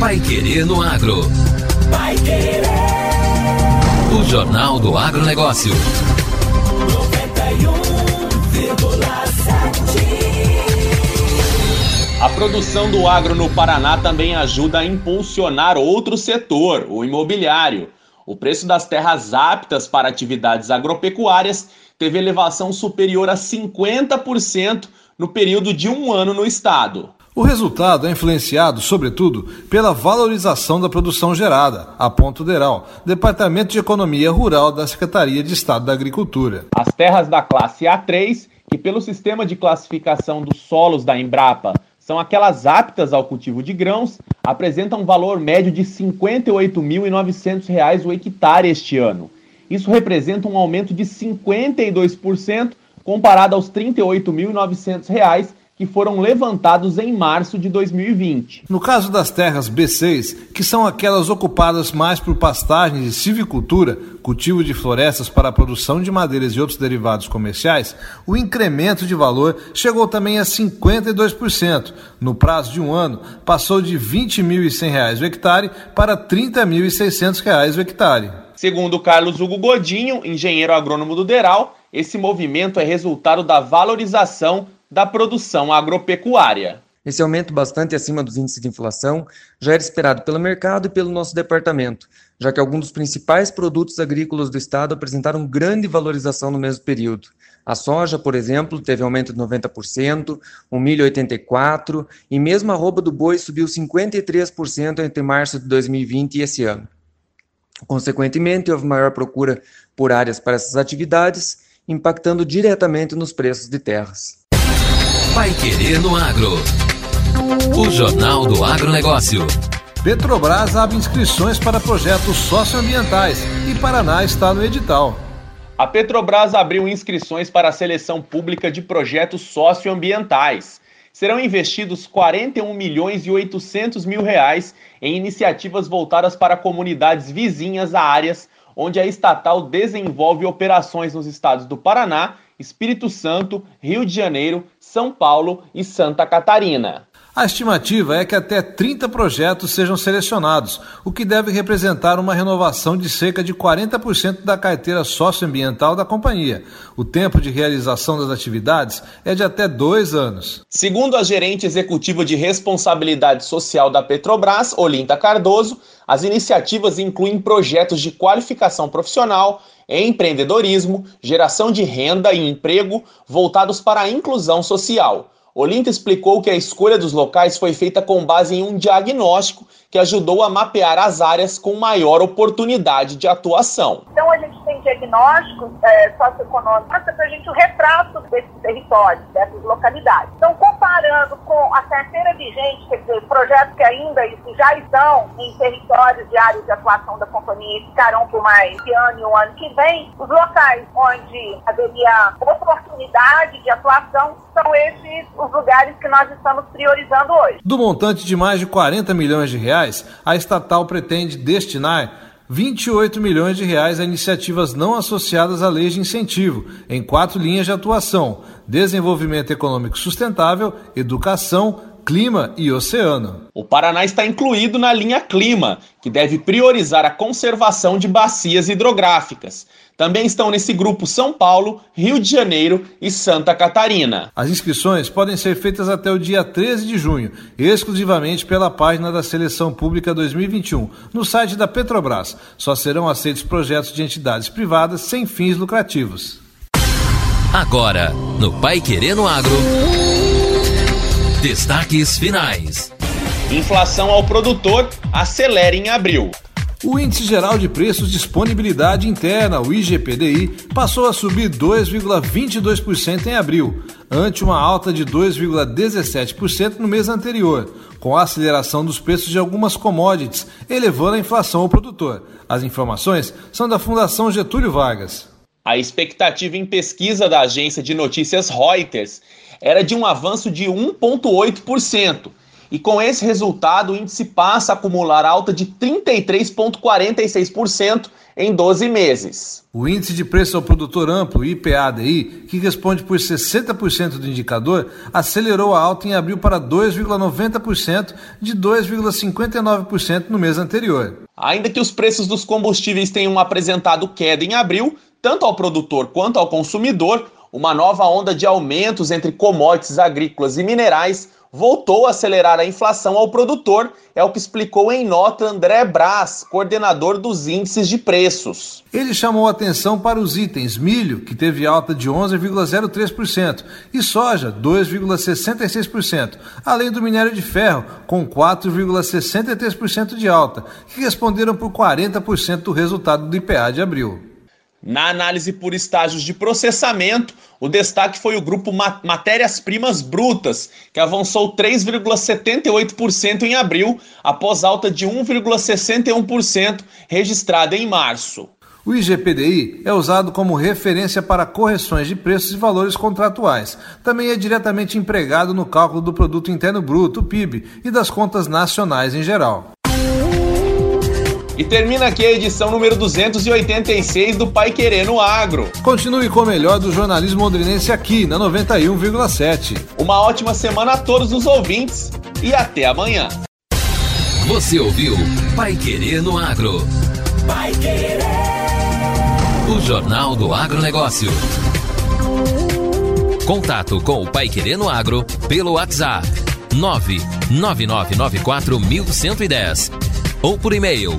Pai Querer no Agro. Pai Querer. O Jornal do Agronegócio. 91,7. A produção do agro no Paraná também ajuda a impulsionar outro setor, o imobiliário. O preço das terras aptas para atividades agropecuárias teve elevação superior a 50% no período de um ano no estado. O resultado é influenciado, sobretudo, pela valorização da produção gerada, aponta o DERAL, Departamento de Economia Rural da Secretaria de Estado da Agricultura. As terras da classe A3, que pelo sistema de classificação dos solos da Embrapa são aquelas aptas ao cultivo de grãos, apresentam um valor médio de R$ 58.900 o hectare este ano. Isso representa um aumento de 52% comparado aos R$ 38.900 que foram levantados em março de 2020. No caso das terras B6, que são aquelas ocupadas mais por pastagens e silvicultura, cultivo de florestas para a produção de madeiras e outros derivados comerciais, o incremento de valor chegou também a 52%. No prazo de um ano, passou de R$ 20.100 o hectare para R$ 30.600 o hectare. Segundo Carlos Hugo Godinho, engenheiro agrônomo do Deral, esse movimento é resultado da valorização da produção agropecuária. Esse aumento bastante acima dos índices de inflação já era esperado pelo mercado e pelo nosso departamento, já que alguns dos principais produtos agrícolas do estado apresentaram grande valorização no mesmo período. A soja, por exemplo, teve aumento de 90%, o milho 84% e mesmo a roupa do boi subiu 53% entre março de 2020 e esse ano. Consequentemente, houve maior procura por áreas para essas atividades, impactando diretamente nos preços de terras. Pai Querer no Agro. O Jornal do Agronegócio. Petrobras abre inscrições para projetos socioambientais e Paraná está no edital. A Petrobras abriu inscrições para a seleção pública de projetos socioambientais. Serão investidos 41 milhões e 800 mil reais em iniciativas voltadas para comunidades vizinhas a áreas onde a estatal desenvolve operações nos estados do Paraná Espírito Santo, Rio de Janeiro, São Paulo e Santa Catarina. A estimativa é que até 30 projetos sejam selecionados, o que deve representar uma renovação de cerca de 40% da carteira socioambiental da companhia. O tempo de realização das atividades é de até dois anos. Segundo a gerente executiva de responsabilidade social da Petrobras, Olinda Cardoso, as iniciativas incluem projetos de qualificação profissional, empreendedorismo, geração de renda e emprego voltados para a inclusão social. Olinda explicou que a escolha dos locais foi feita com base em um diagnóstico que ajudou a mapear as áreas com maior oportunidade de atuação. Então a gente tem diagnósticos é, socioeconômicos para a gente o retrato desses territórios, dessas localidades. Então, comparando com a carteira vigente, quer dizer, projetos que ainda já estão em territórios de áreas de atuação da e ficarão por mais esse ano e o ano que vem, os locais onde haveria oportunidade de atuação são esses os lugares que nós estamos priorizando hoje. Do montante de mais de 40 milhões de reais, a estatal pretende destinar 28 milhões de reais a iniciativas não associadas a leis de incentivo, em quatro linhas de atuação: desenvolvimento econômico sustentável, educação, clima e oceano. O Paraná está incluído na linha Clima, que deve priorizar a conservação de bacias hidrográficas. Também estão nesse grupo São Paulo, Rio de Janeiro e Santa Catarina. As inscrições podem ser feitas até o dia 13 de junho, exclusivamente pela página da Seleção Pública 2021, no site da Petrobras. Só serão aceitos projetos de entidades privadas sem fins lucrativos. Agora, no Pai Querendo Agro. Destaques finais. Inflação ao produtor acelera em abril. O Índice Geral de Preços de Disponibilidade Interna, o IGPDI, passou a subir 2,22% em abril, ante uma alta de 2,17% no mês anterior, com a aceleração dos preços de algumas commodities, elevando a inflação ao produtor. As informações são da Fundação Getúlio Vargas. A expectativa em pesquisa da agência de notícias Reuters era de um avanço de 1,8%. e com esse resultado o índice passa a acumular alta de 33,46% em 12 meses. O índice de preço ao produtor amplo, IPADI, que responde por 60% do indicador, acelerou a alta em abril para 2,90% de 2,59% no mês anterior. Ainda que os preços dos combustíveis tenham apresentado queda em abril, tanto ao produtor quanto ao consumidor, uma nova onda de aumentos entre commodities agrícolas e minerais voltou a acelerar a inflação ao produtor, é o que explicou em nota André Braz, coordenador dos índices de preços. Ele chamou atenção para os itens milho, que teve alta de 11,03%, e soja, 2,66%, além do minério de ferro, com 4,63% de alta, que responderam por 40% do resultado do IPA de abril. Na análise por estágios de processamento, o destaque foi o grupo Matérias-Primas Brutas, que avançou 3,78% em abril, após alta de 1,61% registrada em março. O IGPDI é usado como referência para correções de preços e valores contratuais. Também é diretamente empregado no cálculo do Produto Interno Bruto, PIB, e das contas nacionais em geral. E termina aqui a edição número 286 do Pai Querer no Agro. Continue com o melhor do jornalismo londrinense aqui na 91,7. Uma ótima semana a todos os ouvintes e até amanhã. Você ouviu Pai Querer no Agro. Pai Querer. O Jornal do Agronegócio. Contato com o Pai Querer no Agro pelo WhatsApp 999941110 ou por e-mail